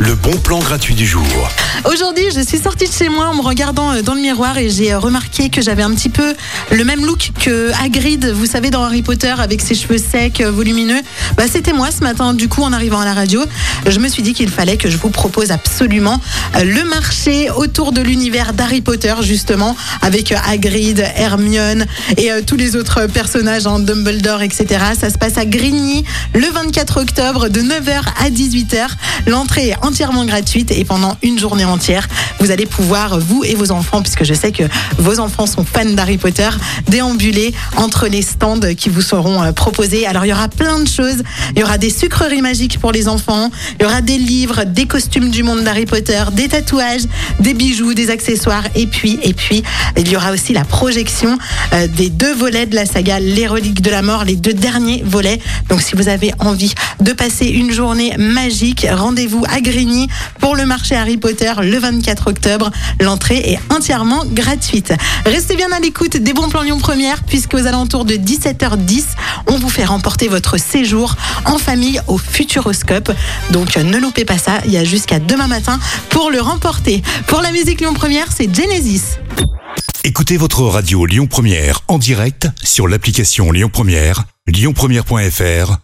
Le bon plan gratuit du jour. Aujourd'hui, je suis sortie de chez moi en me regardant euh, dans le miroir et j'ai euh, remarqué que j'avais un petit peu le même look que Hagrid, vous savez, dans Harry Potter, avec ses cheveux secs, euh, volumineux. Bah, c'était moi ce matin, du coup, en arrivant à la radio. Je me suis dit qu'il fallait que je vous propose absolument le marché autour de l'univers d'Harry Potter, justement, avec Hagrid, Hermione et tous les autres personnages, en hein, Dumbledore, etc. Ça se passe à Grigny le 24 octobre de 9h à 18h. L'entrée est entièrement gratuite et pendant une journée entière, vous allez pouvoir, vous et vos enfants, puisque je sais que vos enfants sont fans d'Harry Potter, déambuler entre les stands qui vous seront euh, proposés. Alors il y aura plein de choses. Il y aura des sucreries magiques pour les enfants. Il y aura des livres, des costumes du monde d'Harry Potter, des tatouages, des bijoux, des accessoires. Et puis, et puis, il y aura aussi la projection euh, des deux volets de la saga Les Reliques de la Mort, les deux derniers volets. Donc si vous avez envie de passer une journée rendez-vous à Grigny pour le marché Harry Potter le 24 octobre. L'entrée est entièrement gratuite. Restez bien à l'écoute des bons plans Lyon Première puisque aux alentours de 17h10, on vous fait remporter votre séjour en famille au Futuroscope. Donc ne loupez pas ça, il y a jusqu'à demain matin pour le remporter. Pour la musique Lyon Première, c'est Genesis. Écoutez votre radio Lyon Première en direct sur l'application Lyon Première, lyonpremière.fr